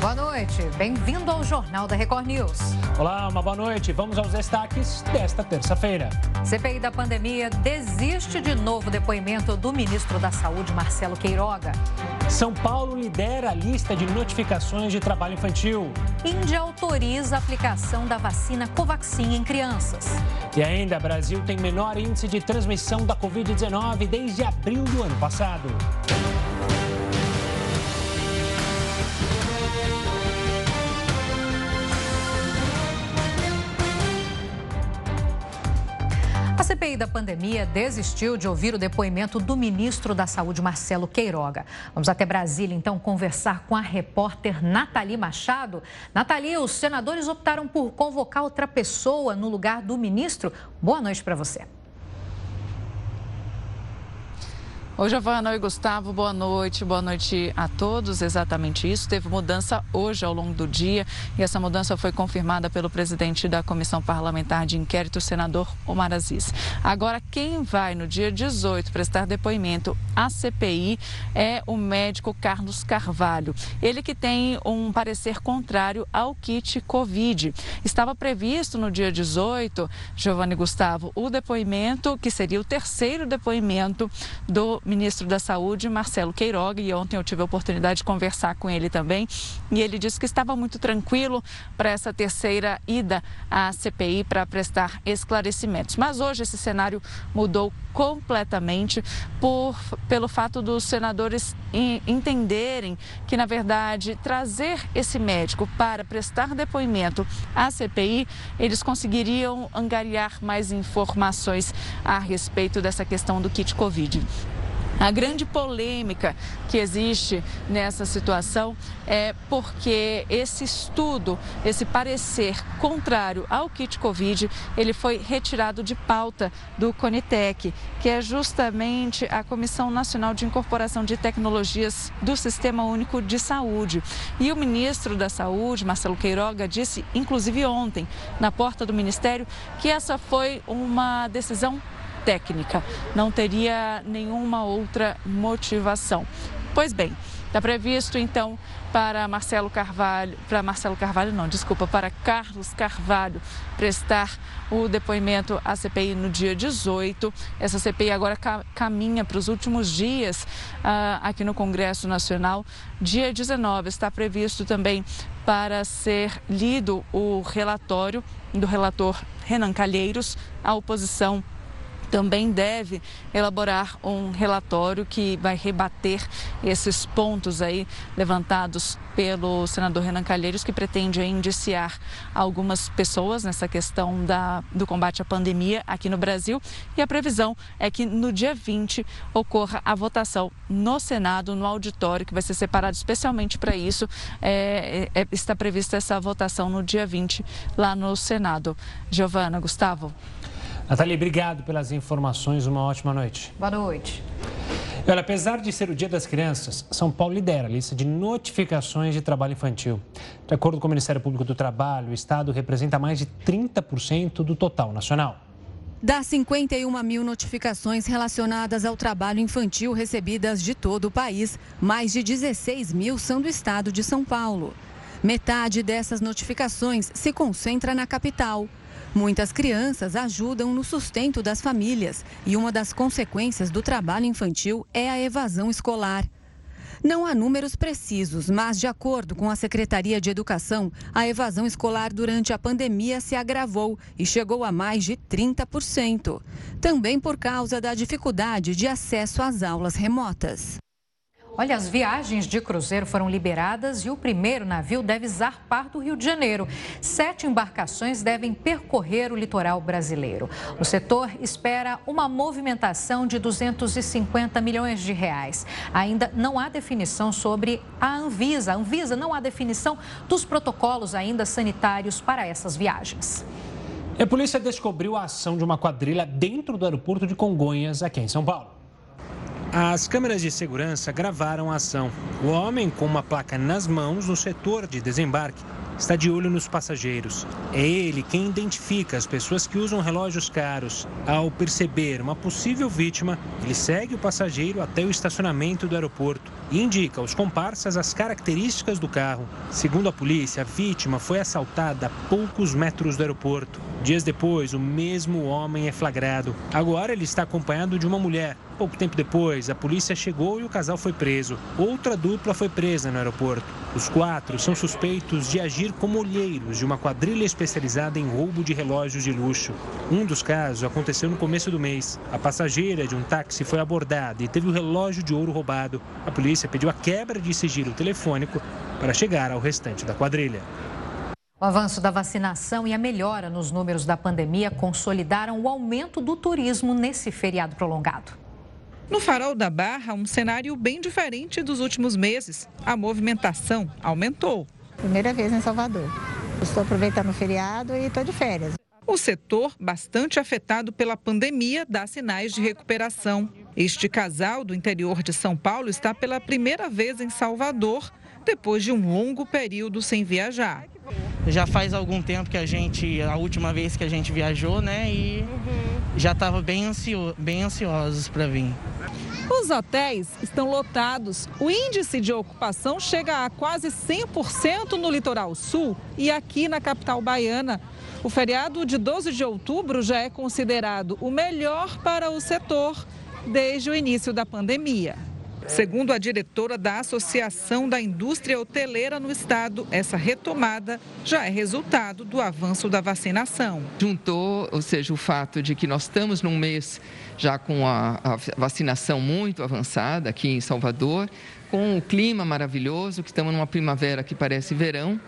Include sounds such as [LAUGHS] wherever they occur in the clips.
Boa noite, bem-vindo ao Jornal da Record News. Olá, uma boa noite. Vamos aos destaques desta terça-feira. CPI da pandemia desiste de novo depoimento do ministro da Saúde, Marcelo Queiroga. São Paulo lidera a lista de notificações de trabalho infantil. Índia autoriza a aplicação da vacina Covaxin em crianças. E ainda, Brasil tem menor índice de transmissão da Covid-19 desde abril do ano passado. CPI da pandemia desistiu de ouvir o depoimento do ministro da Saúde, Marcelo Queiroga. Vamos até Brasília, então, conversar com a repórter Nathalie Machado. Nathalie, os senadores optaram por convocar outra pessoa no lugar do ministro. Boa noite para você. Oi, Giovana. Oi, Gustavo. Boa noite. Boa noite a todos. Exatamente isso. Teve mudança hoje ao longo do dia e essa mudança foi confirmada pelo presidente da Comissão Parlamentar de Inquérito, o senador Omar Aziz. Agora, quem vai no dia 18 prestar depoimento à CPI é o médico Carlos Carvalho. Ele que tem um parecer contrário ao kit Covid. Estava previsto no dia 18, Giovanni Gustavo, o depoimento, que seria o terceiro depoimento do ministro da Saúde, Marcelo Queiroga, e ontem eu tive a oportunidade de conversar com ele também, e ele disse que estava muito tranquilo para essa terceira ida à CPI para prestar esclarecimentos. Mas hoje esse cenário mudou completamente por, pelo fato dos senadores entenderem que, na verdade, trazer esse médico para prestar depoimento à CPI, eles conseguiriam angariar mais informações a respeito dessa questão do kit Covid. A grande polêmica que existe nessa situação é porque esse estudo, esse parecer contrário ao kit Covid, ele foi retirado de pauta do Conitec, que é justamente a Comissão Nacional de Incorporação de Tecnologias do Sistema Único de Saúde. E o ministro da Saúde, Marcelo Queiroga, disse, inclusive ontem, na porta do Ministério, que essa foi uma decisão técnica, não teria nenhuma outra motivação. Pois bem, está previsto então para Marcelo Carvalho, para Marcelo Carvalho não, desculpa, para Carlos Carvalho prestar o depoimento à CPI no dia 18. Essa CPI agora caminha para os últimos dias uh, aqui no Congresso Nacional. Dia 19 está previsto também para ser lido o relatório do relator Renan Calheiros. A oposição também deve elaborar um relatório que vai rebater esses pontos aí levantados pelo senador Renan Calheiros, que pretende indiciar algumas pessoas nessa questão da, do combate à pandemia aqui no Brasil. E a previsão é que no dia 20 ocorra a votação no Senado, no auditório, que vai ser separado especialmente para isso. É, é, está prevista essa votação no dia 20 lá no Senado. Giovana, Gustavo. Nathalie, obrigado pelas informações. Uma ótima noite. Boa noite. Olha, apesar de ser o Dia das Crianças, São Paulo lidera a lista de notificações de trabalho infantil. De acordo com o Ministério Público do Trabalho, o Estado representa mais de 30% do total nacional. Das 51 mil notificações relacionadas ao trabalho infantil recebidas de todo o país, mais de 16 mil são do estado de São Paulo. Metade dessas notificações se concentra na capital. Muitas crianças ajudam no sustento das famílias e uma das consequências do trabalho infantil é a evasão escolar. Não há números precisos, mas, de acordo com a Secretaria de Educação, a evasão escolar durante a pandemia se agravou e chegou a mais de 30%. Também por causa da dificuldade de acesso às aulas remotas. Olha, as viagens de cruzeiro foram liberadas e o primeiro navio deve zarpar do Rio de Janeiro. Sete embarcações devem percorrer o litoral brasileiro. O setor espera uma movimentação de 250 milhões de reais. Ainda não há definição sobre a Anvisa. A Anvisa não há definição dos protocolos ainda sanitários para essas viagens. A polícia descobriu a ação de uma quadrilha dentro do aeroporto de Congonhas, aqui em São Paulo. As câmeras de segurança gravaram a ação. O homem, com uma placa nas mãos no setor de desembarque, está de olho nos passageiros. É ele quem identifica as pessoas que usam relógios caros. Ao perceber uma possível vítima, ele segue o passageiro até o estacionamento do aeroporto e indica aos comparsas as características do carro. Segundo a polícia, a vítima foi assaltada a poucos metros do aeroporto. Dias depois, o mesmo homem é flagrado. Agora ele está acompanhado de uma mulher. Pouco tempo depois, a polícia chegou e o casal foi preso. Outra dupla foi presa no aeroporto. Os quatro são suspeitos de agir como olheiros de uma quadrilha especializada em roubo de relógios de luxo. Um dos casos aconteceu no começo do mês. A passageira de um táxi foi abordada e teve o relógio de ouro roubado. A polícia pediu a quebra de sigilo telefônico para chegar ao restante da quadrilha. O avanço da vacinação e a melhora nos números da pandemia consolidaram o aumento do turismo nesse feriado prolongado. No Farol da Barra, um cenário bem diferente dos últimos meses. A movimentação aumentou. Primeira vez em Salvador. Estou aproveitando o feriado e estou de férias. O setor, bastante afetado pela pandemia, dá sinais de recuperação. Este casal do interior de São Paulo está pela primeira vez em Salvador, depois de um longo período sem viajar. Já faz algum tempo que a gente, a última vez que a gente viajou, né? E já estava bem, ansio, bem ansiosos para vir. Os hotéis estão lotados. O índice de ocupação chega a quase 100% no litoral sul e aqui na capital baiana. O feriado de 12 de outubro já é considerado o melhor para o setor desde o início da pandemia. Segundo a diretora da Associação da Indústria Hoteleira no Estado, essa retomada já é resultado do avanço da vacinação. Juntou, ou seja, o fato de que nós estamos num mês já com a, a vacinação muito avançada aqui em Salvador, com o clima maravilhoso, que estamos numa primavera que parece verão,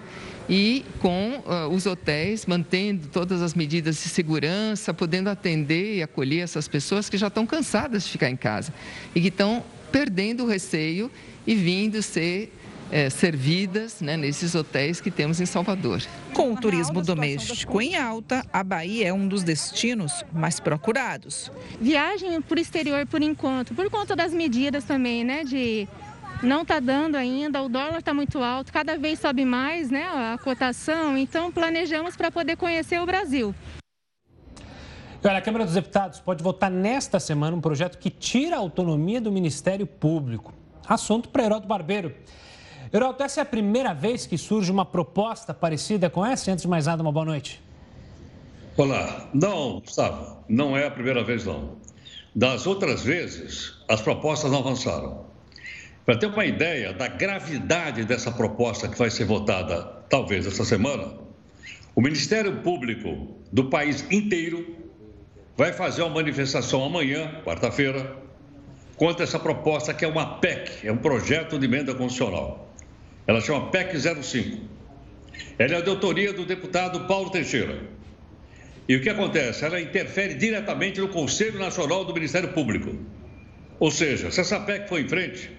e com uh, os hotéis mantendo todas as medidas de segurança, podendo atender e acolher essas pessoas que já estão cansadas de ficar em casa e que estão perdendo o receio e vindo ser é, servidas né, nesses hotéis que temos em Salvador. Com o turismo doméstico em alta, a Bahia é um dos destinos mais procurados. Viagem por exterior por enquanto, por conta das medidas também, né? De não está dando ainda, o dólar está muito alto, cada vez sobe mais né, a cotação, então planejamos para poder conhecer o Brasil. Olha, a Câmara dos Deputados pode votar nesta semana um projeto que tira a autonomia do Ministério Público. Assunto para Heroto Barbeiro. Heroto, essa é a primeira vez que surge uma proposta parecida com essa? Antes de mais nada, uma boa noite. Olá. Não, Gustavo, não é a primeira vez, não. Das outras vezes, as propostas não avançaram. Para ter uma ideia da gravidade dessa proposta que vai ser votada, talvez, essa semana, o Ministério Público do país inteiro vai fazer uma manifestação amanhã, quarta-feira, contra essa proposta que é uma PEC, é um projeto de emenda constitucional. Ela chama PEC 05. Ela é de autoria do deputado Paulo Teixeira. E o que acontece? Ela interfere diretamente no Conselho Nacional do Ministério Público. Ou seja, se essa PEC for em frente,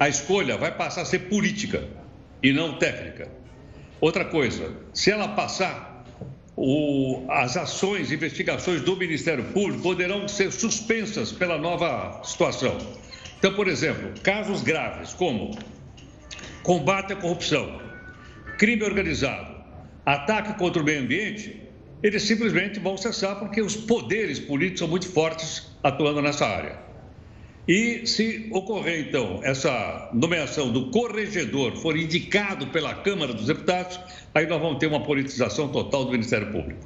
a escolha vai passar a ser política e não técnica. Outra coisa, se ela passar, o, as ações, investigações do Ministério Público poderão ser suspensas pela nova situação. Então, por exemplo, casos graves como combate à corrupção, crime organizado, ataque contra o meio ambiente, eles simplesmente vão cessar porque os poderes políticos são muito fortes atuando nessa área. E se ocorrer, então, essa nomeação do corregedor for indicado pela Câmara dos Deputados, aí nós vamos ter uma politização total do Ministério Público.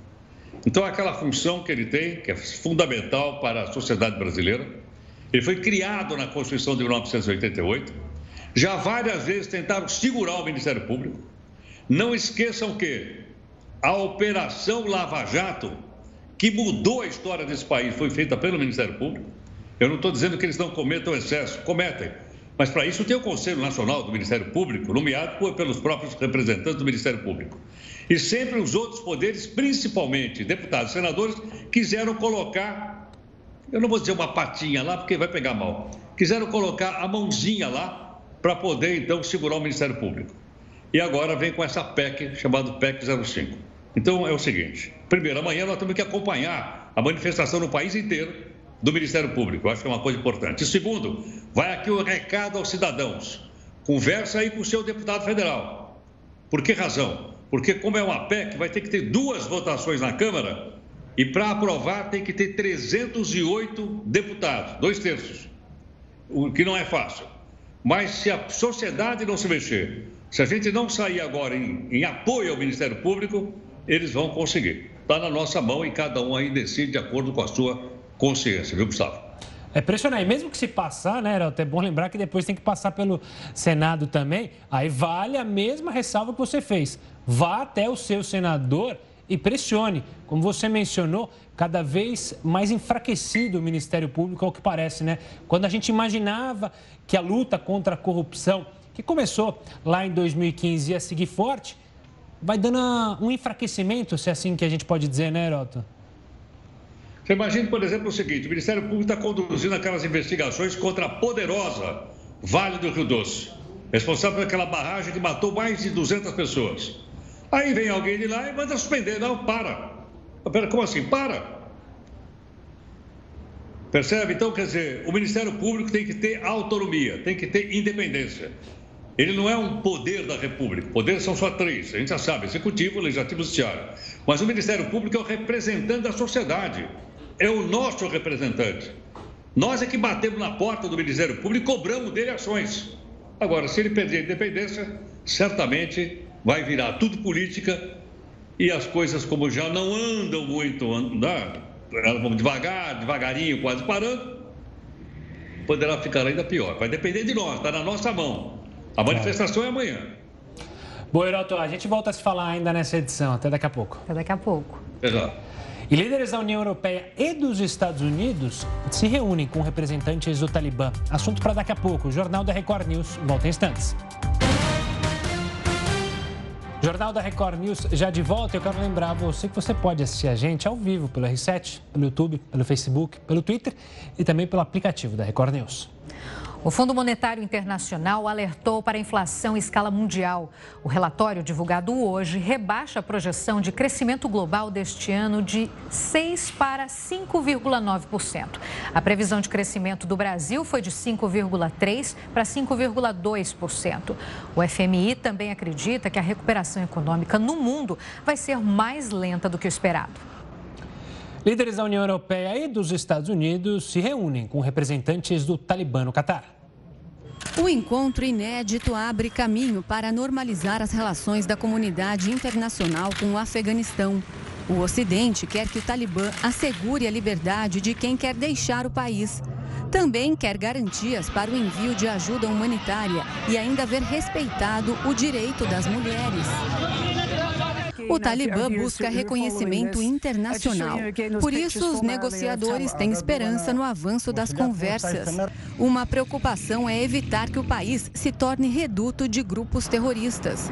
Então, aquela função que ele tem, que é fundamental para a sociedade brasileira, ele foi criado na Constituição de 1988, já várias vezes tentaram segurar o Ministério Público. Não esqueçam que a Operação Lava Jato, que mudou a história desse país, foi feita pelo Ministério Público. Eu não estou dizendo que eles não cometam excesso, cometem. Mas para isso tem o Conselho Nacional do Ministério Público, nomeado pelos próprios representantes do Ministério Público. E sempre os outros poderes, principalmente deputados e senadores, quiseram colocar, eu não vou dizer uma patinha lá, porque vai pegar mal, quiseram colocar a mãozinha lá para poder então segurar o Ministério Público. E agora vem com essa PEC, chamada PEC 05. Então é o seguinte: primeiro, amanhã nós temos que acompanhar a manifestação no país inteiro do Ministério Público. Eu acho que é uma coisa importante. E segundo, vai aqui o recado aos cidadãos. Conversa aí com o seu deputado federal. Por que razão? Porque, como é uma PEC, vai ter que ter duas votações na Câmara e para aprovar tem que ter 308 deputados, dois terços, o que não é fácil. Mas se a sociedade não se mexer, se a gente não sair agora em, em apoio ao Ministério Público, eles vão conseguir. Está na nossa mão e cada um aí decide de acordo com a sua consciência, viu, Gustavo? É pressionar. E mesmo que se passar, né, Heraldo, é bom lembrar que depois tem que passar pelo Senado também. Aí vale a mesma ressalva que você fez. Vá até o seu senador e pressione. Como você mencionou, cada vez mais enfraquecido o Ministério Público, ao que parece, né? Quando a gente imaginava que a luta contra a corrupção, que começou lá em 2015, ia seguir forte, vai dando um enfraquecimento, se é assim que a gente pode dizer, né, Heroto? Você imagina, por exemplo, o seguinte: o Ministério Público está conduzindo aquelas investigações contra a poderosa Vale do Rio Doce, responsável por aquela barragem que matou mais de 200 pessoas. Aí vem alguém de lá e manda suspender. Não, para. Pera, como assim? Para. Percebe? Então, quer dizer, o Ministério Público tem que ter autonomia, tem que ter independência. Ele não é um poder da República. Poderes são só três, a gente já sabe: executivo, legislativo e judiciário. Mas o Ministério Público é o representante da sociedade, é o nosso representante. Nós é que batemos na porta do Ministério Público e cobramos dele ações. Agora, se ele perder a independência, certamente vai virar tudo política e as coisas, como já não andam muito, andar, elas vão devagar, devagarinho, quase parando, poderá ficar ainda pior. Vai depender de nós, está na nossa mão. A manifestação é amanhã. Bom, Heroto, a gente volta a se falar ainda nessa edição. Até daqui a pouco. Até daqui a pouco. Exato. E líderes da União Europeia e dos Estados Unidos se reúnem com representantes do Talibã. Assunto para daqui a pouco. Jornal da Record News volta em instantes. Jornal da Record News já de volta. Eu quero lembrar você que você pode assistir a gente ao vivo pelo R7, pelo YouTube, pelo Facebook, pelo Twitter e também pelo aplicativo da Record News. O Fundo Monetário Internacional alertou para a inflação em escala mundial. O relatório divulgado hoje rebaixa a projeção de crescimento global deste ano de 6 para 5,9%. A previsão de crescimento do Brasil foi de 5,3 para 5,2%. O FMI também acredita que a recuperação econômica no mundo vai ser mais lenta do que o esperado. Líderes da União Europeia e dos Estados Unidos se reúnem com representantes do Talibã no Catar. O encontro inédito abre caminho para normalizar as relações da comunidade internacional com o Afeganistão. O Ocidente quer que o Talibã assegure a liberdade de quem quer deixar o país. Também quer garantias para o envio de ajuda humanitária e ainda ver respeitado o direito das mulheres. O Talibã busca reconhecimento internacional. Por isso, os negociadores têm esperança no avanço das conversas. Uma preocupação é evitar que o país se torne reduto de grupos terroristas.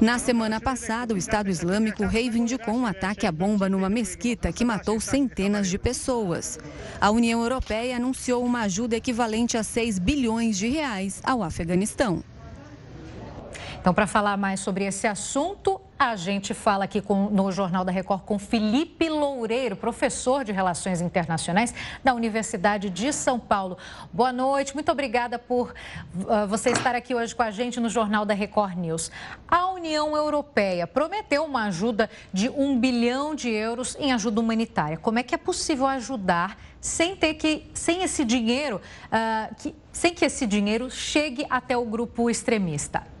Na semana passada, o Estado Islâmico reivindicou um ataque à bomba numa mesquita que matou centenas de pessoas. A União Europeia anunciou uma ajuda equivalente a 6 bilhões de reais ao Afeganistão. Então, para falar mais sobre esse assunto, a gente fala aqui com, no Jornal da Record com Felipe Loureiro, professor de Relações Internacionais da Universidade de São Paulo. Boa noite, muito obrigada por uh, você estar aqui hoje com a gente no Jornal da Record News. A União Europeia prometeu uma ajuda de um bilhão de euros em ajuda humanitária. Como é que é possível ajudar sem ter que, sem esse dinheiro, uh, que, sem que esse dinheiro chegue até o grupo extremista?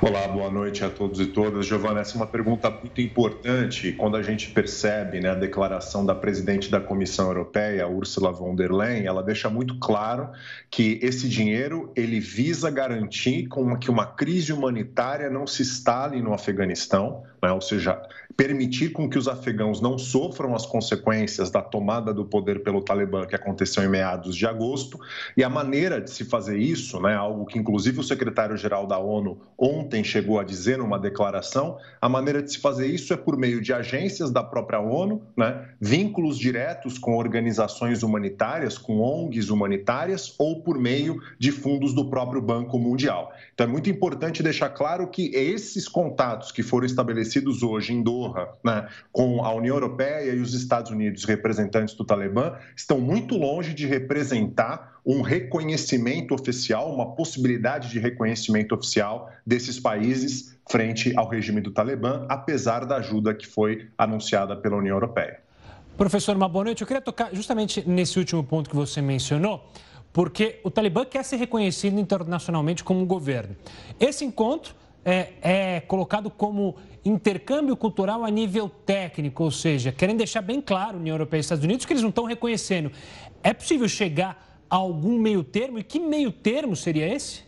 Olá, boa noite a todos e todas. Giovana, essa é uma pergunta muito importante quando a gente percebe né, a declaração da presidente da Comissão Europeia, Ursula von der Leyen, ela deixa muito claro que esse dinheiro ele visa garantir que uma crise humanitária não se instale no Afeganistão, né, ou seja, permitir com que os afegãos não sofram as consequências da tomada do poder pelo Talibã que aconteceu em meados de agosto. E a maneira de se fazer isso, né, algo que inclusive o secretário-geral da ONU ontem chegou a dizer numa declaração, a maneira de se fazer isso é por meio de agências da própria ONU, né, vínculos diretos com organizações humanitárias, com ONGs humanitárias, ou por meio de fundos do próprio Banco Mundial. Então é muito importante deixar claro que esses contatos que foram estabelecidos hoje em Doha, né, com a União Europeia e os Estados Unidos, representantes do Talibã, estão muito longe de representar um reconhecimento oficial, uma possibilidade de reconhecimento oficial desses países frente ao regime do Talibã, apesar da ajuda que foi anunciada pela União Europeia. Professor, uma boa noite. Eu queria tocar justamente nesse último ponto que você mencionou, porque o Talibã quer ser reconhecido internacionalmente como um governo. Esse encontro é, é, colocado como intercâmbio cultural a nível técnico, ou seja, querem deixar bem claro, União Europeia e Estados Unidos, que eles não estão reconhecendo. É possível chegar a algum meio termo? E que meio termo seria esse?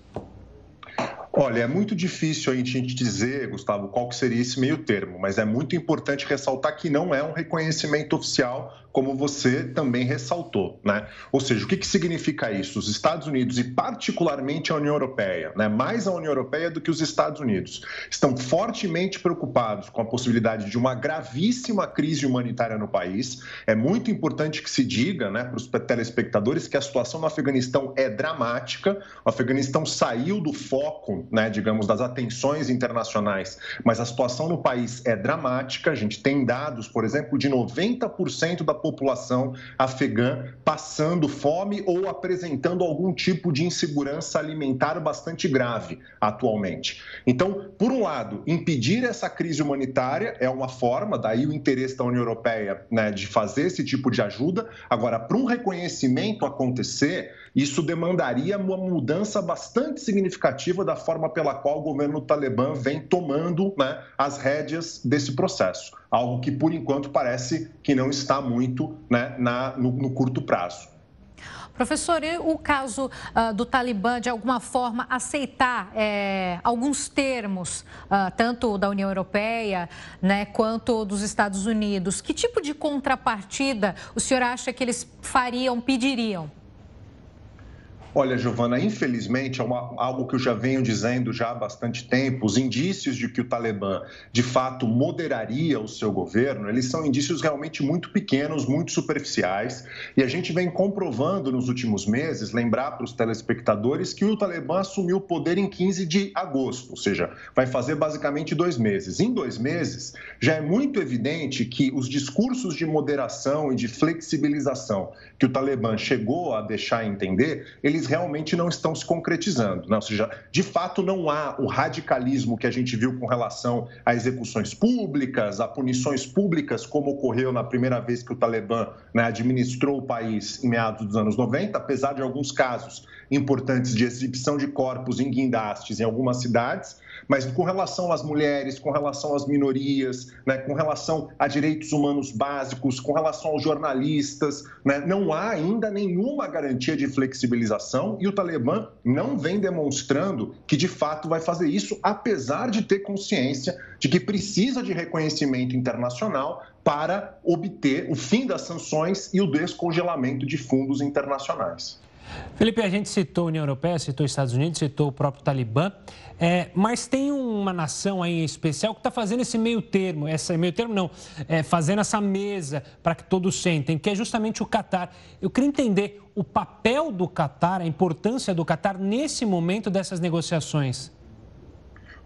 Olha, é muito difícil a gente dizer, Gustavo, qual que seria esse meio termo, mas é muito importante ressaltar que não é um reconhecimento oficial como você também ressaltou, né? Ou seja, o que, que significa isso? Os Estados Unidos e particularmente a União Europeia, né? Mais a União Europeia do que os Estados Unidos, estão fortemente preocupados com a possibilidade de uma gravíssima crise humanitária no país. É muito importante que se diga, né, para os telespectadores que a situação no Afeganistão é dramática. O Afeganistão saiu do foco, né, digamos, das atenções internacionais, mas a situação no país é dramática. A gente tem dados, por exemplo, de 90% da população afegã passando fome ou apresentando algum tipo de insegurança alimentar bastante grave atualmente. Então, por um lado, impedir essa crise humanitária é uma forma, daí o interesse da União Europeia né, de fazer esse tipo de ajuda. Agora, para um reconhecimento acontecer, isso demandaria uma mudança bastante significativa da forma pela qual o governo talibã vem tomando né, as rédeas desse processo. Algo que, por enquanto, parece que não está muito né, na, no, no curto prazo. Professor, e o caso uh, do Talibã, de alguma forma, aceitar é, alguns termos, uh, tanto da União Europeia né, quanto dos Estados Unidos, que tipo de contrapartida o senhor acha que eles fariam, pediriam? Olha, Giovana, infelizmente é uma, algo que eu já venho dizendo já há bastante tempo. Os indícios de que o Talibã de fato moderaria o seu governo, eles são indícios realmente muito pequenos, muito superficiais. E a gente vem comprovando nos últimos meses, lembrar para os telespectadores que o Talibã assumiu o poder em 15 de agosto, ou seja, vai fazer basicamente dois meses. Em dois meses, já é muito evidente que os discursos de moderação e de flexibilização que o Talibã chegou a deixar entender, eles eles realmente não estão se concretizando. Né? Ou seja, de fato, não há o radicalismo que a gente viu com relação a execuções públicas, a punições públicas, como ocorreu na primeira vez que o Talibã né, administrou o país em meados dos anos 90, apesar de alguns casos importantes de exibição de corpos em guindastes em algumas cidades, mas com relação às mulheres, com relação às minorias, né, com relação a direitos humanos básicos, com relação aos jornalistas, né, não há ainda nenhuma garantia de flexibilização e o Talibã não vem demonstrando que de fato vai fazer isso, apesar de ter consciência de que precisa de reconhecimento internacional para obter o fim das sanções e o descongelamento de fundos internacionais. Felipe, a gente citou a União Europeia, citou os Estados Unidos, citou o próprio Talibã, é, mas tem uma nação aí em especial que está fazendo esse meio termo, essa meio termo não, é, fazendo essa mesa para que todos sentem, que é justamente o Catar. Eu queria entender o papel do Catar, a importância do Catar nesse momento dessas negociações.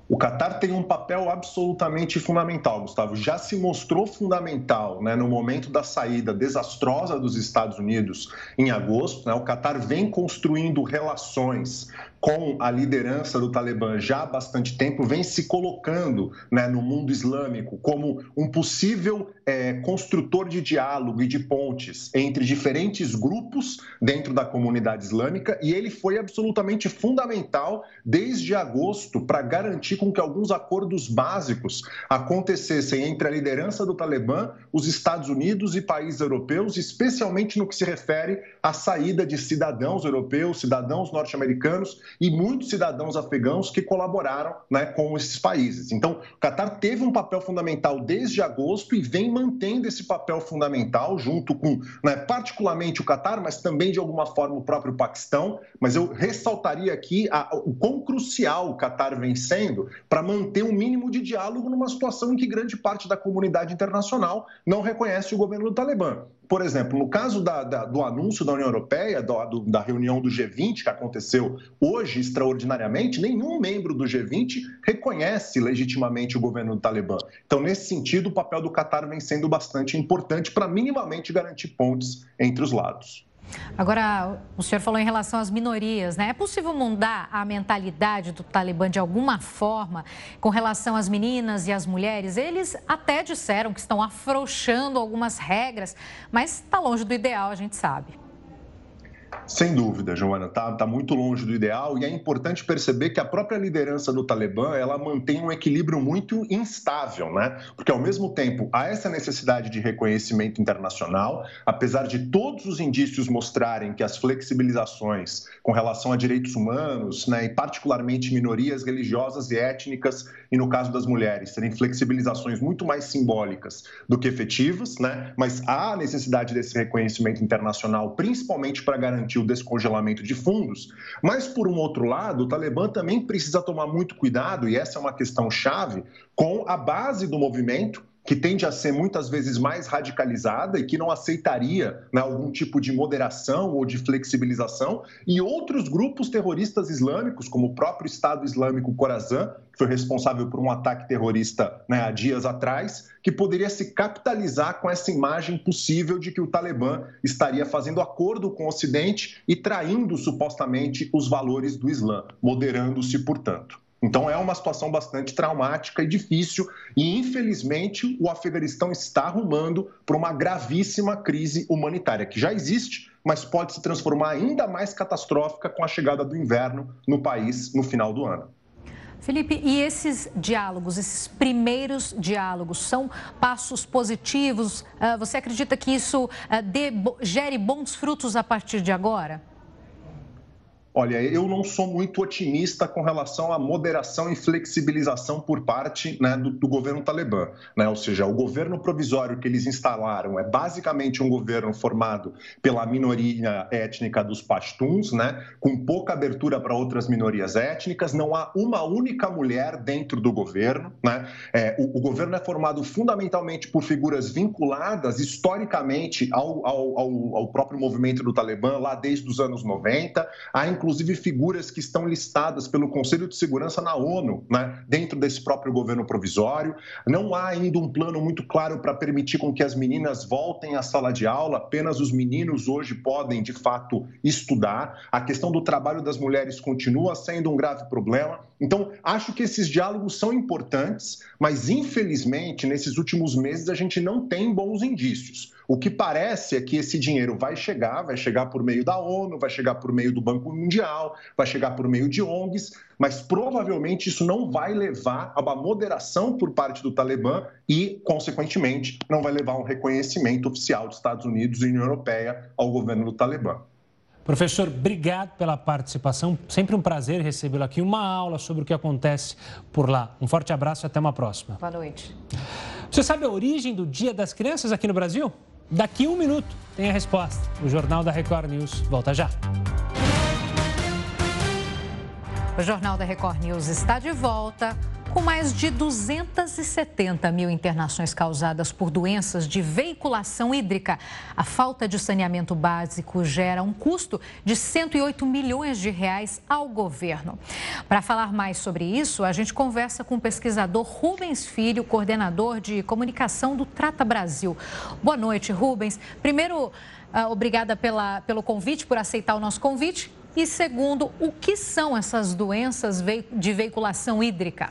O Catar tem um papel absolutamente fundamental, Gustavo. Já se mostrou fundamental né, no momento da saída desastrosa dos Estados Unidos em agosto. Né, o Catar vem construindo relações com a liderança do Talibã já há bastante tempo, vem se colocando né, no mundo islâmico como um possível é, construtor de diálogo e de pontes entre diferentes grupos dentro da comunidade islâmica e ele foi absolutamente fundamental desde agosto para garantir com que alguns acordos básicos acontecessem entre a liderança do Talibã, os Estados Unidos e países europeus, especialmente no que se refere à saída de cidadãos europeus, cidadãos norte-americanos e muitos cidadãos afegãos que colaboraram né, com esses países. Então, o Catar teve um papel fundamental desde agosto e vem mantendo esse papel fundamental junto com, né, particularmente o Catar, mas também de alguma forma o próprio Paquistão. Mas eu ressaltaria aqui a, o quão crucial o Catar vem sendo para manter um mínimo de diálogo numa situação em que grande parte da comunidade internacional não reconhece o governo do Talibã. Por exemplo, no caso da, da, do anúncio da União Europeia, do, da reunião do G20, que aconteceu hoje extraordinariamente, nenhum membro do G20 reconhece legitimamente o governo do Talibã. Então, nesse sentido, o papel do Catar vem sendo bastante importante para minimamente garantir pontes entre os lados. Agora, o senhor falou em relação às minorias, né? É possível mudar a mentalidade do Talibã de alguma forma com relação às meninas e às mulheres? Eles até disseram que estão afrouxando algumas regras, mas está longe do ideal, a gente sabe. Sem dúvida, Joana, está tá muito longe do ideal e é importante perceber que a própria liderança do Talibã ela mantém um equilíbrio muito instável, né? Porque ao mesmo tempo há essa necessidade de reconhecimento internacional, apesar de todos os indícios mostrarem que as flexibilizações com relação a direitos humanos, né, e particularmente minorias religiosas e étnicas e no caso das mulheres serem flexibilizações muito mais simbólicas do que efetivas, né? Mas há necessidade desse reconhecimento internacional, principalmente para garantir o descongelamento de fundos. Mas, por um outro lado, o Talibã também precisa tomar muito cuidado, e essa é uma questão chave, com a base do movimento, que tende a ser muitas vezes mais radicalizada e que não aceitaria né, algum tipo de moderação ou de flexibilização, e outros grupos terroristas islâmicos, como o próprio Estado Islâmico Khorasan, que foi responsável por um ataque terrorista né, há dias atrás, que poderia se capitalizar com essa imagem possível de que o Talibã estaria fazendo acordo com o Ocidente e traindo supostamente os valores do Islã, moderando-se, portanto. Então é uma situação bastante traumática e difícil, e infelizmente o Afeganistão está arrumando para uma gravíssima crise humanitária, que já existe, mas pode se transformar ainda mais catastrófica com a chegada do inverno no país no final do ano. Felipe, e esses diálogos, esses primeiros diálogos, são passos positivos? Ah, você acredita que isso ah, gere bons frutos a partir de agora? Olha, eu não sou muito otimista com relação à moderação e flexibilização por parte né, do, do, governo talibã. Né? Ou seja, o governo provisório que eles instalaram é basicamente um governo formado pela minoria étnica dos pashtuns, né? com pouca abertura para outras minorias étnicas. Não há uma única mulher dentro do governo. Né? É, o, o, governo é formado fundamentalmente por figuras vinculadas historicamente ao, ao, ao, ao próprio movimento do Talibã, lá desde os anos 90. Há, inclusive, inclusive figuras que estão listadas pelo Conselho de Segurança na ONU, né, dentro desse próprio governo provisório. Não há ainda um plano muito claro para permitir com que as meninas voltem à sala de aula, apenas os meninos hoje podem, de fato, estudar. A questão do trabalho das mulheres continua sendo um grave problema. Então, acho que esses diálogos são importantes, mas infelizmente, nesses últimos meses, a gente não tem bons indícios. O que parece é que esse dinheiro vai chegar, vai chegar por meio da ONU, vai chegar por meio do Banco Mundial, vai chegar por meio de ONGs, mas provavelmente isso não vai levar a uma moderação por parte do Talibã e, consequentemente, não vai levar a um reconhecimento oficial dos Estados Unidos e União Europeia ao governo do Talibã. Professor, obrigado pela participação. Sempre um prazer recebê-lo aqui. Uma aula sobre o que acontece por lá. Um forte abraço e até uma próxima. Boa noite. Você sabe a origem do Dia das Crianças aqui no Brasil? Daqui a um minuto tem a resposta. O Jornal da Record News volta já. O Jornal da Record News está de volta. Com mais de 270 mil internações causadas por doenças de veiculação hídrica, a falta de saneamento básico gera um custo de 108 milhões de reais ao governo. Para falar mais sobre isso, a gente conversa com o pesquisador Rubens Filho, coordenador de comunicação do Trata Brasil. Boa noite, Rubens. Primeiro, ah, obrigada pela, pelo convite, por aceitar o nosso convite. E segundo, o que são essas doenças de veiculação hídrica?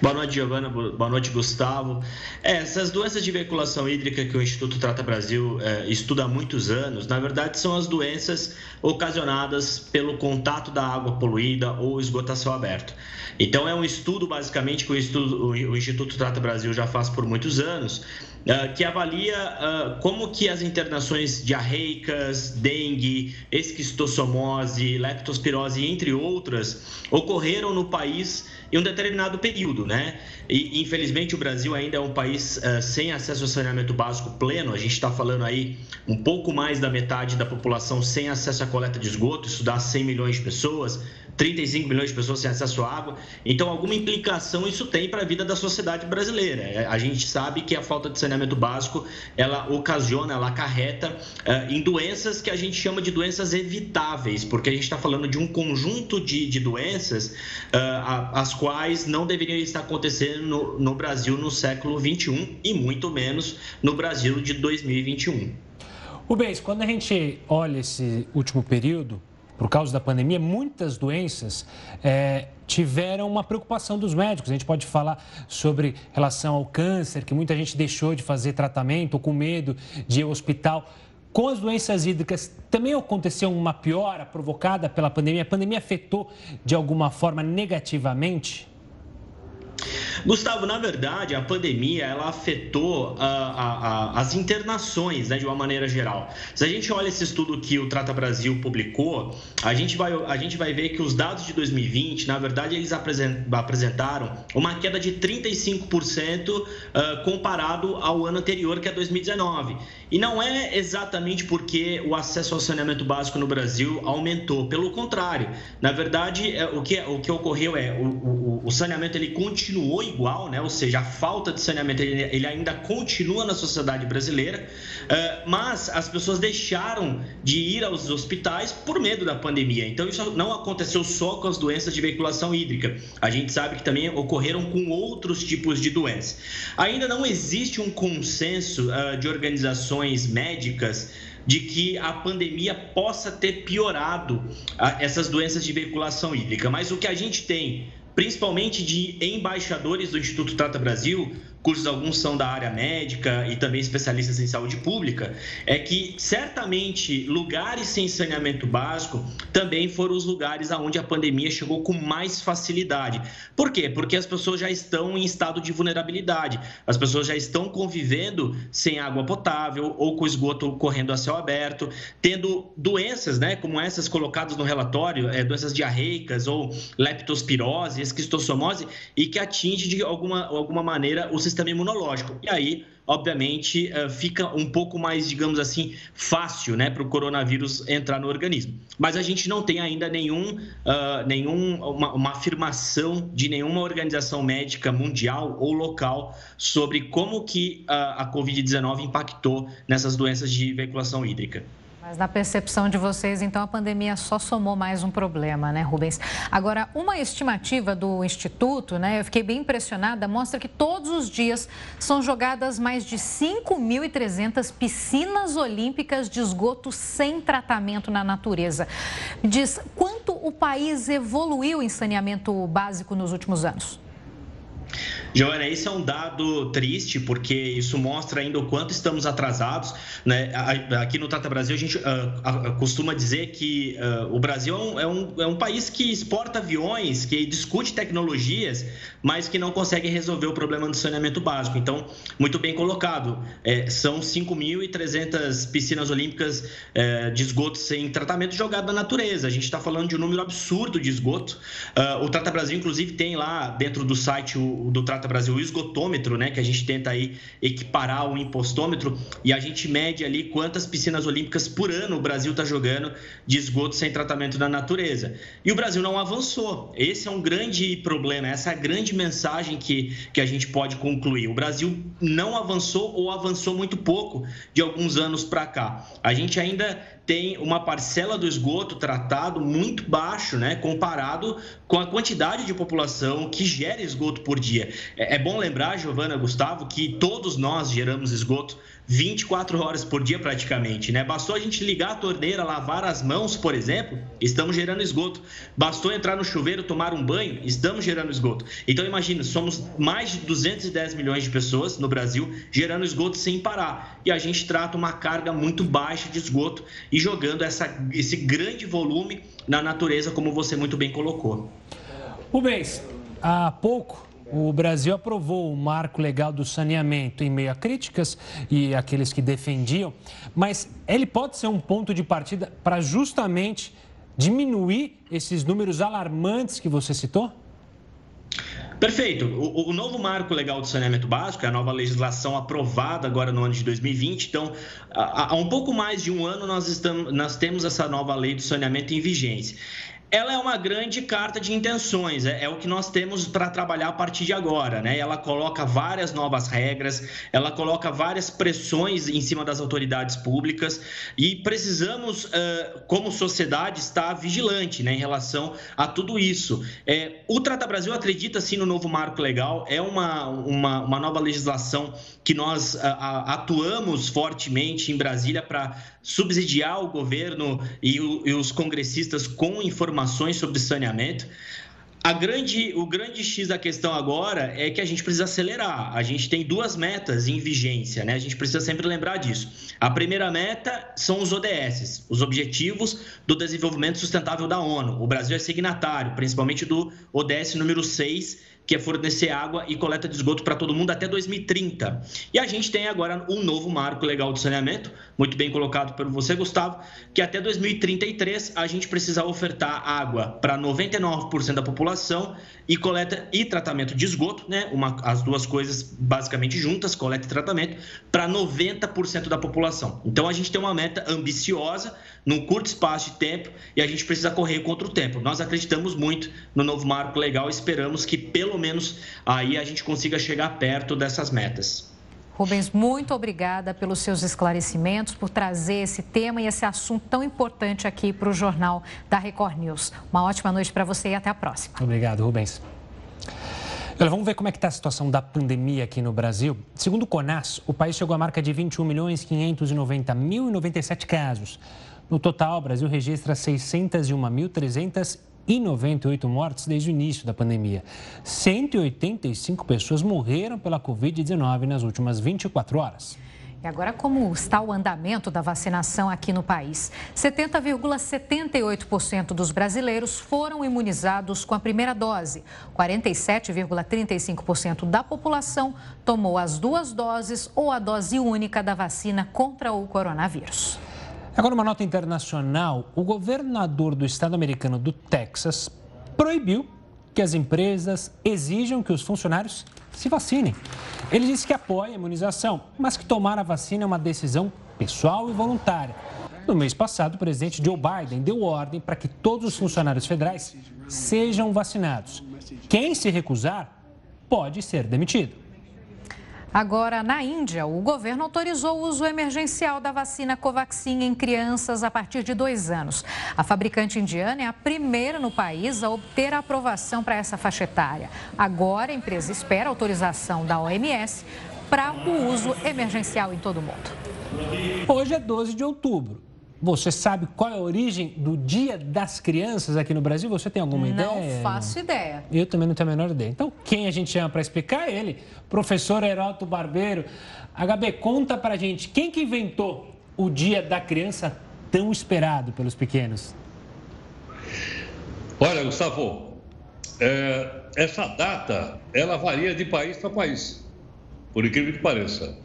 Boa noite, Giovana. Boa noite, Gustavo. É, essas doenças de veiculação hídrica que o Instituto Trata Brasil é, estuda há muitos anos, na verdade, são as doenças ocasionadas pelo contato da água poluída ou esgotação aberto. Então, é um estudo, basicamente, que o, estudo, o Instituto Trata Brasil já faz por muitos anos, uh, que avalia uh, como que as internações diarreicas, dengue, esquistossomose, leptospirose, entre outras, ocorreram no país em um determinado período, né? E infelizmente o Brasil ainda é um país uh, sem acesso ao saneamento básico pleno. A gente está falando aí um pouco mais da metade da população sem acesso à coleta de esgoto. Isso dá 100 milhões de pessoas. 35 milhões de pessoas sem acesso à água. Então, alguma implicação isso tem para a vida da sociedade brasileira. É, a gente sabe que a falta de saneamento básico ela ocasiona, ela acarreta uh, em doenças que a gente chama de doenças evitáveis, porque a gente está falando de um conjunto de, de doenças uh, as quais não deveriam estar acontecendo no, no Brasil no século 21 e muito menos no Brasil de 2021. Rubens, quando a gente olha esse último período, por causa da pandemia, muitas doenças é, tiveram uma preocupação dos médicos. A gente pode falar sobre relação ao câncer, que muita gente deixou de fazer tratamento com medo de ir ao hospital. Com as doenças hídricas, também aconteceu uma piora provocada pela pandemia? A pandemia afetou de alguma forma negativamente? Gustavo, na verdade, a pandemia ela afetou a, a, a, as internações né, de uma maneira geral. Se a gente olha esse estudo que o Trata Brasil publicou, a gente vai, a gente vai ver que os dados de 2020, na verdade, eles apresentaram uma queda de 35% uh, comparado ao ano anterior, que é 2019. E não é exatamente porque o acesso ao saneamento básico no Brasil aumentou, pelo contrário. Na verdade, é, o, que, o que ocorreu é o, o, o saneamento ele continuou igual, né? ou seja, a falta de saneamento ele, ele ainda continua na sociedade brasileira, uh, mas as pessoas deixaram de ir aos hospitais por medo da pandemia. Então, isso não aconteceu só com as doenças de veiculação hídrica. A gente sabe que também ocorreram com outros tipos de doenças. Ainda não existe um consenso uh, de organizações médicas de que a pandemia possa ter piorado essas doenças de veiculação hídrica. Mas o que a gente tem principalmente de embaixadores do Instituto Trata Brasil, cujos alguns são da área médica e também especialistas em saúde pública, é que certamente lugares sem saneamento básico também foram os lugares aonde a pandemia chegou com mais facilidade. Por quê? Porque as pessoas já estão em estado de vulnerabilidade, as pessoas já estão convivendo sem água potável ou com esgoto correndo a céu aberto, tendo doenças, né, como essas colocadas no relatório, é, doenças diarreicas ou leptospirose, esquistossomose, e que atinge de alguma, alguma maneira o sistema imunológico. E aí, obviamente, eh, fica um pouco mais, digamos assim, fácil né, para o coronavírus entrar no organismo. Mas a gente não tem ainda nenhum, uh, nenhum uma, uma, afirmação de nenhuma organização médica mundial ou local sobre como que uh, a Covid-19 impactou nessas doenças de veiculação hídrica. Mas na percepção de vocês, então, a pandemia só somou mais um problema, né, Rubens? Agora, uma estimativa do Instituto, né, eu fiquei bem impressionada, mostra que todos os dias são jogadas mais de 5.300 piscinas olímpicas de esgoto sem tratamento na natureza. Diz, quanto o país evoluiu em saneamento básico nos últimos anos? Joana, esse é um dado triste, porque isso mostra ainda o quanto estamos atrasados. Né? Aqui no Trata Brasil, a gente uh, costuma dizer que uh, o Brasil é um, é, um, é um, país que exporta aviões, que discute tecnologias, mas que não consegue resolver o problema do saneamento básico. Então, muito bem colocado. É, são 5.300 piscinas olímpicas é, de esgoto sem tratamento jogado na natureza. A gente está falando de um número absurdo de esgoto. Uh, o Trata Brasil, inclusive, tem lá dentro do site o, do Trata Brasil, o esgotômetro, né, que a gente tenta aí equiparar o impostômetro, e a gente mede ali quantas piscinas olímpicas por ano o Brasil está jogando de esgoto sem tratamento da natureza. E o Brasil não avançou. Esse é um grande problema, essa é a grande mensagem que, que a gente pode concluir. O Brasil não avançou ou avançou muito pouco de alguns anos para cá. A gente ainda tem uma parcela do esgoto tratado muito baixo, né, comparado com a quantidade de população que gera esgoto por dia. É, é bom lembrar, Giovana, Gustavo, que todos nós geramos esgoto 24 horas por dia praticamente, né? Bastou a gente ligar a torneira, lavar as mãos, por exemplo, estamos gerando esgoto. Bastou entrar no chuveiro, tomar um banho, estamos gerando esgoto. Então imagina, somos mais de 210 milhões de pessoas no Brasil gerando esgoto sem parar. E a gente trata uma carga muito baixa de esgoto e jogando essa, esse grande volume na natureza, como você muito bem colocou. Rubens, há pouco o Brasil aprovou o marco legal do saneamento em meio a críticas e aqueles que defendiam, mas ele pode ser um ponto de partida para justamente diminuir esses números alarmantes que você citou? Perfeito. O, o, novo marco legal do saneamento básico, é a nova legislação aprovada agora no ano de 2020. Então, há, há um pouco mais de um ano nós, estamos, nós temos essa nova lei do saneamento em vigência ela é uma grande carta de intenções, é, é o que nós temos para trabalhar a partir de agora, né? Ela coloca várias novas regras, ela coloca várias pressões em cima das autoridades públicas e precisamos, como sociedade, estar vigilante né, em relação a tudo isso. É, o Trata Brasil acredita sim no novo marco legal, é uma, uma, uma nova legislação que nós atuamos fortemente em Brasília para subsidiar o governo e, e os congressistas com informações sobre saneamento. A grande, o grande X da questão agora é que a gente precisa acelerar. A gente tem duas metas em vigência, né? A gente precisa sempre lembrar disso. A primeira meta são os ODS, os Objetivos do Desenvolvimento Sustentável da ONU. O Brasil é signatário, principalmente do ODS número 6, que é fornecer água e coleta de esgoto para todo mundo até 2030. E a gente tem agora um novo marco legal de saneamento, muito bem colocado por você, Gustavo, que até 2033 a gente precisa ofertar água para 99% da população e coleta e tratamento de esgoto, né? Uma, as duas coisas basicamente juntas, coleta e tratamento, para 90% da população. Então a gente tem uma meta ambiciosa num curto espaço de tempo e a gente precisa correr contra o tempo. Nós acreditamos muito no novo marco legal esperamos que pelo menos aí a gente consiga chegar perto dessas metas. Rubens, muito obrigada pelos seus esclarecimentos, por trazer esse tema e esse assunto tão importante aqui para o Jornal da Record News. Uma ótima noite para você e até a próxima. Obrigado, Rubens. Olha, vamos ver como é que está a situação da pandemia aqui no Brasil. Segundo o CONAS, o país chegou à marca de 21 milhões 590 mil e 97 casos. No total, o Brasil registra 601.300 e 98 mortes desde o início da pandemia. 185 pessoas morreram pela Covid-19 nas últimas 24 horas. E agora, como está o andamento da vacinação aqui no país? 70,78% dos brasileiros foram imunizados com a primeira dose. 47,35% da população tomou as duas doses ou a dose única da vacina contra o coronavírus. Agora, uma nota internacional: o governador do estado americano do Texas proibiu que as empresas exijam que os funcionários se vacinem. Ele disse que apoia a imunização, mas que tomar a vacina é uma decisão pessoal e voluntária. No mês passado, o presidente Joe Biden deu ordem para que todos os funcionários federais sejam vacinados. Quem se recusar pode ser demitido. Agora, na Índia, o governo autorizou o uso emergencial da vacina Covaxin em crianças a partir de dois anos. A fabricante indiana é a primeira no país a obter a aprovação para essa faixa etária. Agora, a empresa espera autorização da OMS para o uso emergencial em todo o mundo. Hoje é 12 de outubro. Você sabe qual é a origem do Dia das Crianças aqui no Brasil? Você tem alguma não ideia? Não faço ideia. Eu também não tenho a menor ideia. Então, quem a gente chama para explicar é ele, professor Heroto Barbeiro. HB, conta para gente, quem que inventou o Dia da Criança tão esperado pelos pequenos? Olha, Gustavo, é, essa data, ela varia de país para país, por incrível que pareça.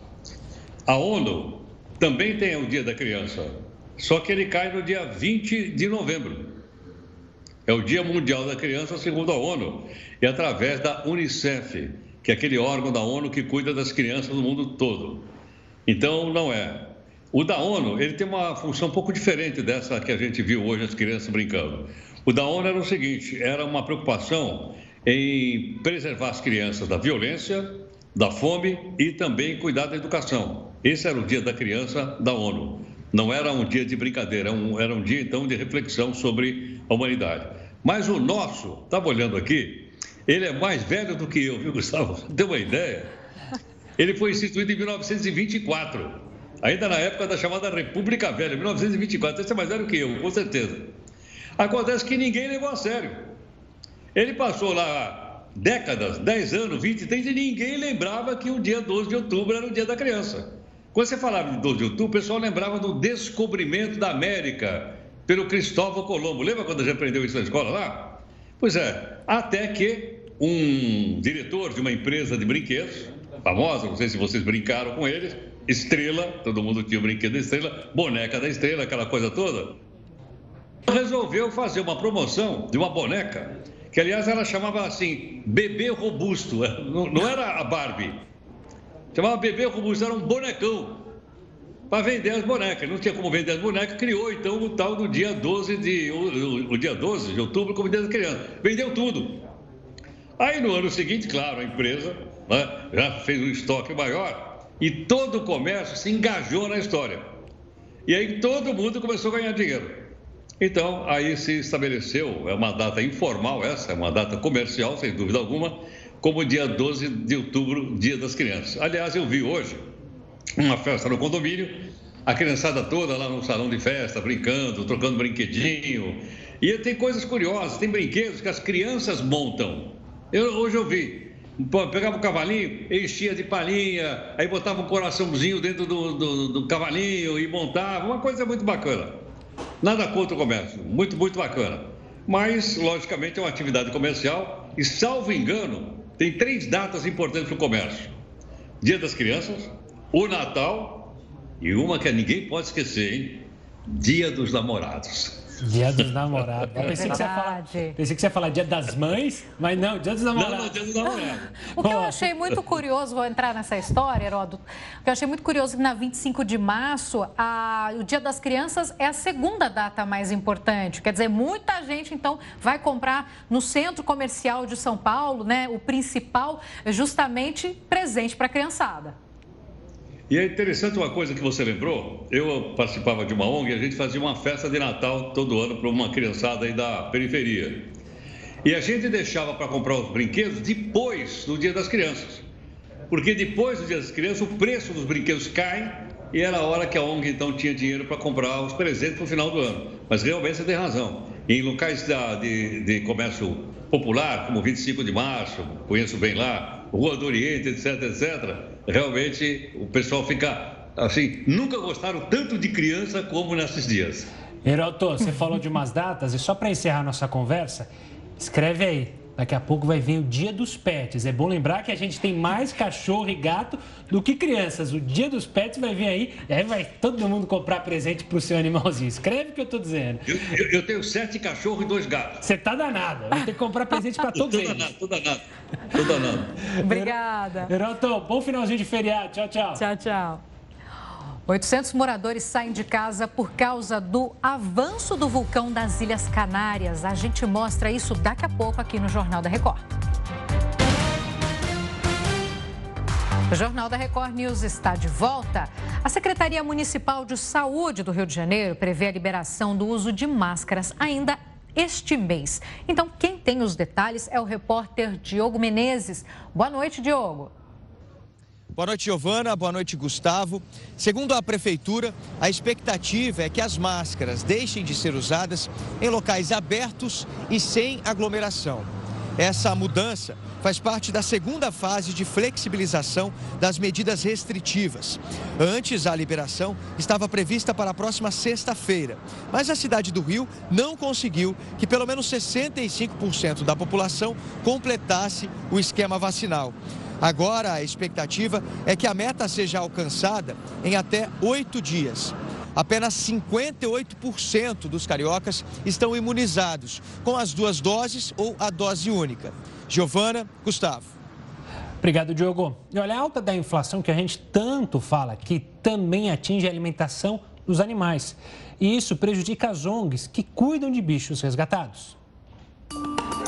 A ONU também tem o Dia da Criança, só que ele cai no dia 20 de novembro. É o Dia Mundial da Criança, segundo a ONU, e através da Unicef, que é aquele órgão da ONU que cuida das crianças no mundo todo. Então, não é. O da ONU, ele tem uma função um pouco diferente dessa que a gente viu hoje as crianças brincando. O da ONU era o seguinte, era uma preocupação em preservar as crianças da violência, da fome e também cuidar da educação. Esse era o Dia da Criança da ONU. Não era um dia de brincadeira, era um, era um dia então de reflexão sobre a humanidade. Mas o nosso, estava olhando aqui, ele é mais velho do que eu, viu, [LAUGHS] Gustavo? Deu uma ideia? Ele foi instituído em 1924. ainda na época da chamada República Velha, 1924. Você é mais velho que eu, com certeza. Acontece que ninguém levou a sério. Ele passou lá décadas, 10 anos, 20, 30, e ninguém lembrava que o dia 12 de outubro era o dia da criança. Quando você falava de 12 de outubro, o pessoal lembrava do descobrimento da América pelo Cristóvão Colombo. Lembra quando a gente aprendeu isso na escola lá? Pois é, até que um diretor de uma empresa de brinquedos, famosa, não sei se vocês brincaram com eles, Estrela, todo mundo tinha o brinquedo da Estrela, boneca da Estrela, aquela coisa toda, resolveu fazer uma promoção de uma boneca, que aliás ela chamava assim, bebê robusto, [LAUGHS] não era a Barbie, chamava bebê robusto, era um bonecão, para vender as bonecas. Não tinha como vender as bonecas, criou então o tal do dia 12 de, o, o dia 12 de outubro como dia das crianças. Vendeu tudo. Aí no ano seguinte, claro, a empresa né, já fez um estoque maior e todo o comércio se engajou na história. E aí todo mundo começou a ganhar dinheiro. Então, aí se estabeleceu, é uma data informal essa, é uma data comercial, sem dúvida alguma, como dia 12 de outubro, Dia das Crianças. Aliás, eu vi hoje uma festa no condomínio, a criançada toda lá no salão de festa, brincando, trocando brinquedinho. E tem coisas curiosas, tem brinquedos que as crianças montam. Eu, hoje eu vi. Pegava o cavalinho, enchia de palhinha, aí botava um coraçãozinho dentro do, do, do cavalinho e montava. Uma coisa muito bacana. Nada contra o comércio, muito, muito bacana. Mas, logicamente, é uma atividade comercial e, salvo engano, tem três datas importantes para o comércio: Dia das Crianças, o Natal e uma que ninguém pode esquecer, hein? Dia dos Namorados. Dia dos namorados. Eu pensei, que você ia falar, pensei que você ia falar dia das mães, mas não, dia dos namorados. Não, não, dia dos namorados. o que eu achei muito curioso, vou entrar nessa história, Heródoto, o que eu achei muito curioso é que na 25 de março, a, o Dia das Crianças é a segunda data mais importante. Quer dizer, muita gente, então, vai comprar no centro comercial de São Paulo, né, o principal, justamente presente para a criançada. E é interessante uma coisa que você lembrou. Eu participava de uma ONG e a gente fazia uma festa de Natal todo ano para uma criançada aí da periferia. E a gente deixava para comprar os brinquedos depois do Dia das Crianças. Porque depois do Dia das Crianças o preço dos brinquedos cai e era a hora que a ONG então tinha dinheiro para comprar os presentes no final do ano. Mas realmente você tem razão. Em locais da, de, de comércio popular, como 25 de março, conheço bem lá, Rua do Oriente, etc, etc, realmente o pessoal fica assim, nunca gostaram tanto de criança como nesses dias. Heroto, você falou de umas datas e só para encerrar nossa conversa, escreve aí. Daqui a pouco vai vir o dia dos pets. É bom lembrar que a gente tem mais cachorro e gato do que crianças. O dia dos pets vai vir aí e aí vai todo mundo comprar presente pro seu animalzinho. Escreve o que eu tô dizendo. Eu, eu, eu tenho sete cachorros e dois gatos. Você tá danado. Vai ter que comprar presente para todos eles. Tô danado, tô danado. Tô danado. Obrigada. Heroto, bom finalzinho de feriado. Tchau, tchau. Tchau, tchau. 800 moradores saem de casa por causa do avanço do vulcão das Ilhas Canárias. A gente mostra isso daqui a pouco aqui no Jornal da Record. O Jornal da Record News está de volta. A Secretaria Municipal de Saúde do Rio de Janeiro prevê a liberação do uso de máscaras ainda este mês. Então, quem tem os detalhes é o repórter Diogo Menezes. Boa noite, Diogo. Boa noite, Giovana. Boa noite, Gustavo. Segundo a Prefeitura, a expectativa é que as máscaras deixem de ser usadas em locais abertos e sem aglomeração. Essa mudança faz parte da segunda fase de flexibilização das medidas restritivas. Antes, a liberação estava prevista para a próxima sexta-feira, mas a cidade do Rio não conseguiu que pelo menos 65% da população completasse o esquema vacinal. Agora, a expectativa é que a meta seja alcançada em até oito dias. Apenas 58% dos cariocas estão imunizados com as duas doses ou a dose única. Giovana, Gustavo. Obrigado, Diogo. E olha, a alta da inflação que a gente tanto fala aqui também atinge a alimentação dos animais. E isso prejudica as ONGs que cuidam de bichos resgatados.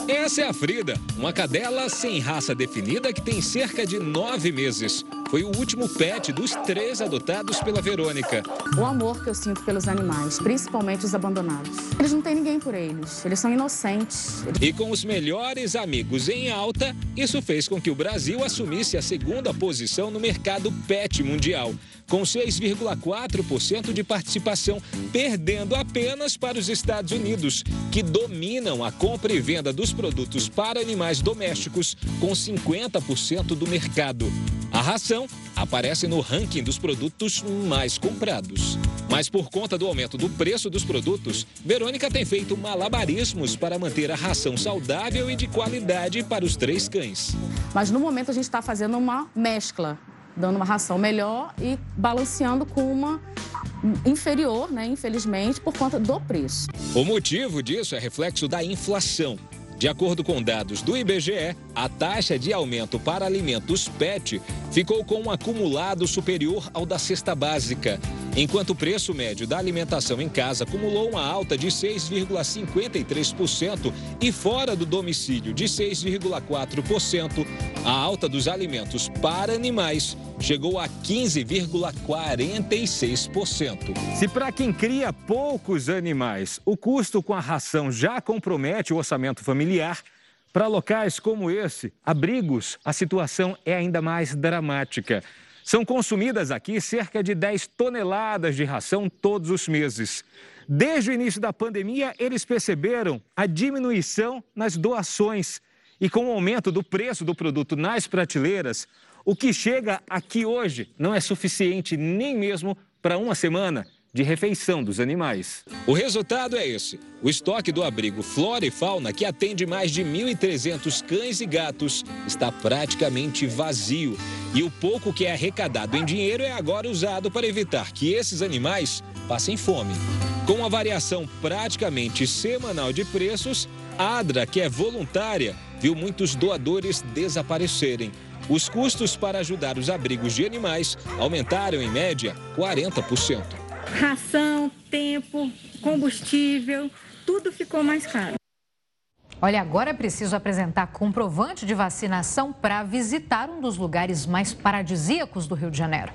Essa é a Frida, uma cadela sem raça definida que tem cerca de nove meses. Foi o último pet dos três adotados pela Verônica. O amor que eu sinto pelos animais, principalmente os abandonados. Eles não têm ninguém por eles, eles são inocentes. E com os melhores amigos em alta, isso fez com que o Brasil assumisse a segunda posição no mercado pet mundial, com 6,4% de participação, perdendo apenas para os Estados Unidos, que dominam a compra e venda dos produtos para animais domésticos com 50% do mercado. A ração aparece no ranking dos produtos mais comprados. Mas por conta do aumento do preço dos produtos, Verônica tem feito malabarismos para manter a ração saudável e de qualidade para os três cães. Mas no momento a gente está fazendo uma mescla, dando uma ração melhor e balanceando com uma inferior, né, infelizmente, por conta do preço. O motivo disso é reflexo da inflação. De acordo com dados do IBGE, a taxa de aumento para alimentos PET ficou com um acumulado superior ao da cesta básica, enquanto o preço médio da alimentação em casa acumulou uma alta de 6,53% e fora do domicílio de 6,4%. A alta dos alimentos para animais chegou a 15,46%. Se para quem cria poucos animais, o custo com a ração já compromete o orçamento familiar, para locais como esse, abrigos, a situação é ainda mais dramática. São consumidas aqui cerca de 10 toneladas de ração todos os meses. Desde o início da pandemia, eles perceberam a diminuição nas doações. E com o aumento do preço do produto nas prateleiras, o que chega aqui hoje não é suficiente nem mesmo para uma semana de refeição dos animais. O resultado é esse: o estoque do abrigo Flora e Fauna, que atende mais de 1.300 cães e gatos, está praticamente vazio. E o pouco que é arrecadado em dinheiro é agora usado para evitar que esses animais passem fome. Com a variação praticamente semanal de preços, a Adra, que é voluntária, viu muitos doadores desaparecerem. Os custos para ajudar os abrigos de animais aumentaram em média 40%. Ração, tempo, combustível, tudo ficou mais caro. Olha, agora é preciso apresentar comprovante de vacinação para visitar um dos lugares mais paradisíacos do Rio de Janeiro.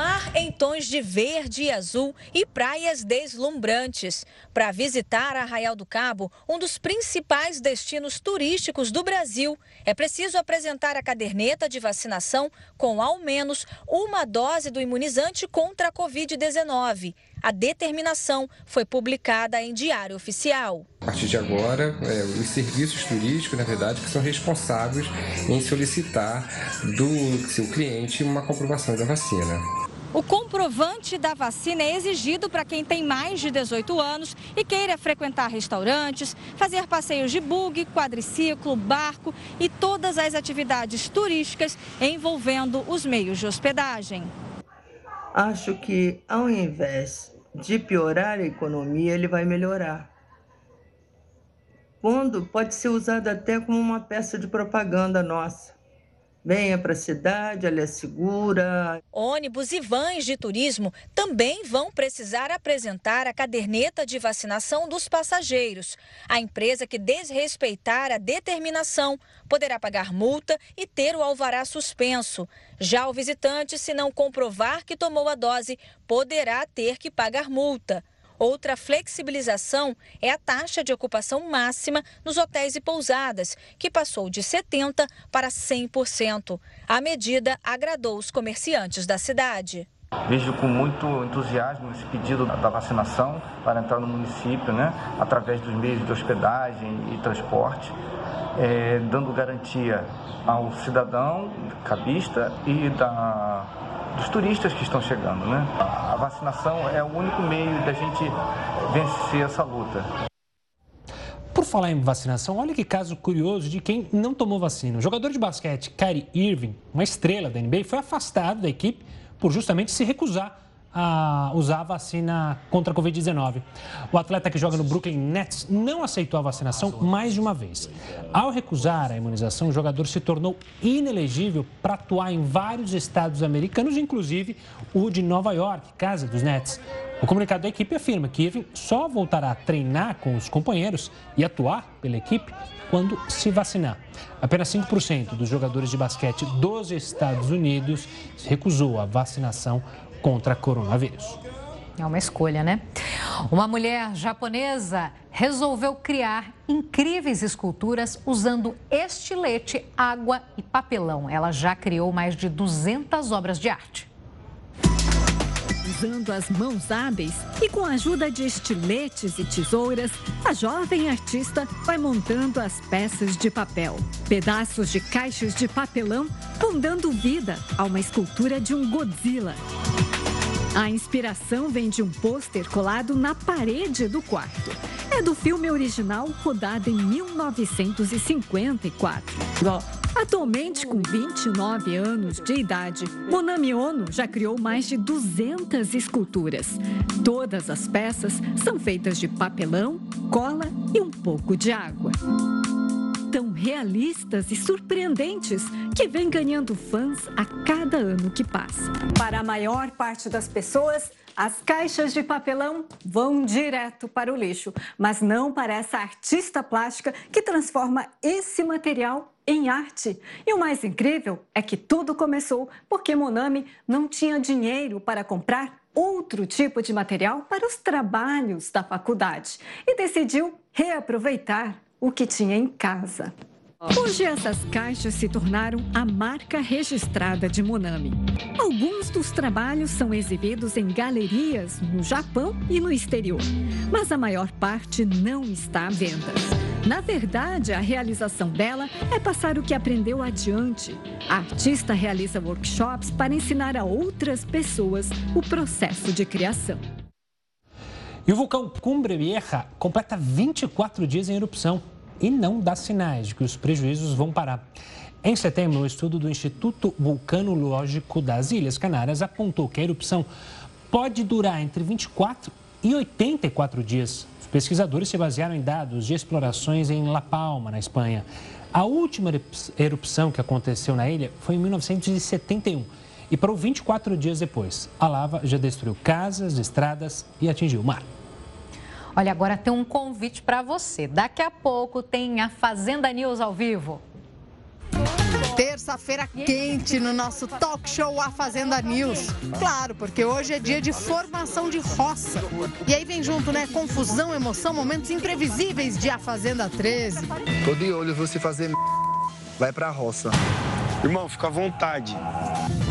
Mar em tons de verde e azul e praias deslumbrantes. Para visitar Arraial do Cabo, um dos principais destinos turísticos do Brasil, é preciso apresentar a caderneta de vacinação com ao menos uma dose do imunizante contra a Covid-19. A determinação foi publicada em Diário Oficial. A partir de agora, é, os serviços turísticos, na verdade, que são responsáveis em solicitar do seu cliente uma comprovação da vacina. O comprovante da vacina é exigido para quem tem mais de 18 anos e queira frequentar restaurantes, fazer passeios de bug, quadriciclo, barco e todas as atividades turísticas envolvendo os meios de hospedagem. Acho que ao invés de piorar a economia, ele vai melhorar. Quando pode ser usado até como uma peça de propaganda nossa. Venha para a cidade, ela é segura. Ônibus e vans de turismo também vão precisar apresentar a caderneta de vacinação dos passageiros. A empresa que desrespeitar a determinação poderá pagar multa e ter o alvará suspenso. Já o visitante, se não comprovar que tomou a dose, poderá ter que pagar multa. Outra flexibilização é a taxa de ocupação máxima nos hotéis e pousadas, que passou de 70% para 100%. A medida agradou os comerciantes da cidade. Vejo com muito entusiasmo esse pedido da vacinação para entrar no município, né, através dos meios de hospedagem e transporte, é, dando garantia ao cidadão cabista e da dos turistas que estão chegando, né? A vacinação é o único meio da gente vencer essa luta. Por falar em vacinação, olha que caso curioso de quem não tomou vacina. O jogador de basquete Kyrie Irving, uma estrela da NBA, foi afastado da equipe por justamente se recusar a usar a vacina contra a Covid-19. O atleta que joga no Brooklyn Nets não aceitou a vacinação mais de uma vez. Ao recusar a imunização, o jogador se tornou inelegível para atuar em vários estados americanos, inclusive o de Nova York, casa dos Nets. O comunicado da equipe afirma que Irving só voltará a treinar com os companheiros e atuar pela equipe quando se vacinar. Apenas 5% dos jogadores de basquete dos Estados Unidos recusou a vacinação contra coronavírus. É uma escolha, né? Uma mulher japonesa resolveu criar incríveis esculturas usando estilete, água e papelão. Ela já criou mais de 200 obras de arte. Usando as mãos hábeis e com a ajuda de estiletes e tesouras, a jovem artista vai montando as peças de papel. Pedaços de caixas de papelão vão dando vida a uma escultura de um Godzilla. A inspiração vem de um pôster colado na parede do quarto. É do filme original rodado em 1954. Atualmente, com 29 anos de idade, Monami Ono já criou mais de 200 esculturas. Todas as peças são feitas de papelão, cola e um pouco de água tão realistas e surpreendentes que vem ganhando fãs a cada ano que passa. Para a maior parte das pessoas, as caixas de papelão vão direto para o lixo, mas não para essa artista plástica que transforma esse material em arte. E o mais incrível é que tudo começou porque Monami não tinha dinheiro para comprar outro tipo de material para os trabalhos da faculdade e decidiu reaproveitar o que tinha em casa. Hoje essas caixas se tornaram a marca registrada de Monami. Alguns dos trabalhos são exibidos em galerias no Japão e no exterior, mas a maior parte não está à venda. Na verdade, a realização dela é passar o que aprendeu adiante. A artista realiza workshops para ensinar a outras pessoas o processo de criação. E o vulcão Cumbre Vieja completa 24 dias em erupção e não dá sinais de que os prejuízos vão parar. Em setembro, um estudo do Instituto Vulcanológico das Ilhas Canárias apontou que a erupção pode durar entre 24 e 84 dias. Os pesquisadores se basearam em dados de explorações em La Palma, na Espanha. A última erupção que aconteceu na ilha foi em 1971 e parou 24 dias depois. A lava já destruiu casas, estradas e atingiu o mar. Olha, agora tem um convite para você. Daqui a pouco tem a Fazenda News ao vivo. Terça-feira quente no nosso talk show A Fazenda News. Claro, porque hoje é dia de formação de roça. E aí vem junto, né? Confusão, emoção, momentos imprevisíveis de A Fazenda 13. Tô de olho você fazer vai pra roça. Irmão, fica à vontade.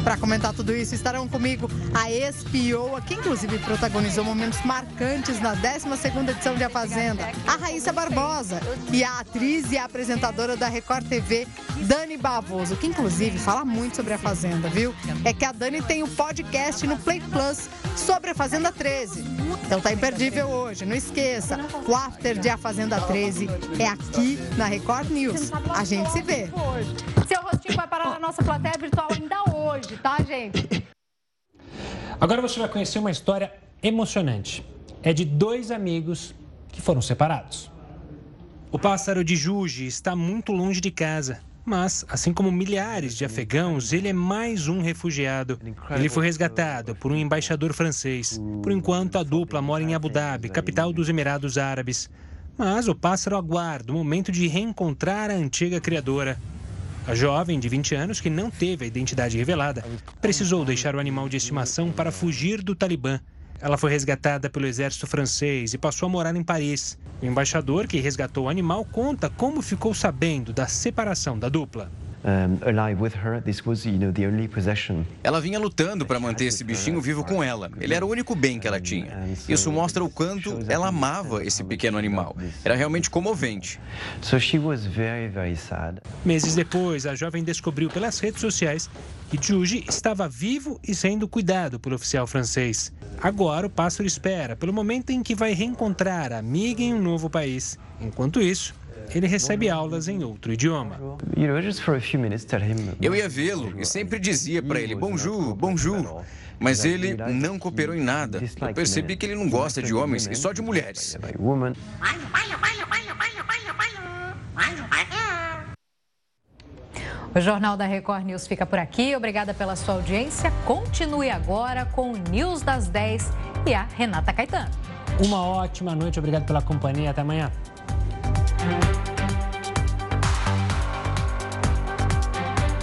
Para comentar tudo isso, estarão comigo a ex-Pioa, que inclusive protagonizou momentos marcantes na 12ª edição de A Fazenda, a Raíssa Barbosa, e a atriz e a apresentadora da Record TV, Dani Bavoso, que inclusive fala muito sobre A Fazenda, viu? É que a Dani tem o um podcast no Play Plus sobre A Fazenda 13. Então tá imperdível hoje, não esqueça, o after de A Fazenda 13 é aqui na Record News. A gente se vê. Seu rostinho vai parar na nossa plateia virtual ainda hoje, tá, gente? Agora você vai conhecer uma história emocionante. É de dois amigos que foram separados. O pássaro de Juji está muito longe de casa, mas, assim como milhares de afegãos, ele é mais um refugiado. Ele foi resgatado por um embaixador francês. Por enquanto, a dupla mora em Abu Dhabi, capital dos Emirados Árabes. Mas o pássaro aguarda o momento de reencontrar a antiga criadora. A jovem, de 20 anos, que não teve a identidade revelada, precisou deixar o animal de estimação para fugir do Talibã. Ela foi resgatada pelo exército francês e passou a morar em Paris. O embaixador que resgatou o animal conta como ficou sabendo da separação da dupla. Ela vinha lutando para manter esse bichinho vivo com ela. Ele era o único bem que ela tinha. Isso mostra o quanto ela amava esse pequeno animal. Era realmente comovente. Meses depois, a jovem descobriu pelas redes sociais que Juji estava vivo e sendo cuidado por oficial francês. Agora o pássaro espera pelo momento em que vai reencontrar a amiga em um novo país. Enquanto isso, ele recebe aulas em outro idioma. Eu ia vê-lo e sempre dizia para ele bonjour, bonjour. Mas ele não cooperou em nada. Eu percebi que ele não gosta de homens e só de mulheres. O Jornal da Record News fica por aqui. Obrigada pela sua audiência. Continue agora com o News das 10 e a Renata Caetano. Uma ótima noite, obrigado pela companhia. Até amanhã.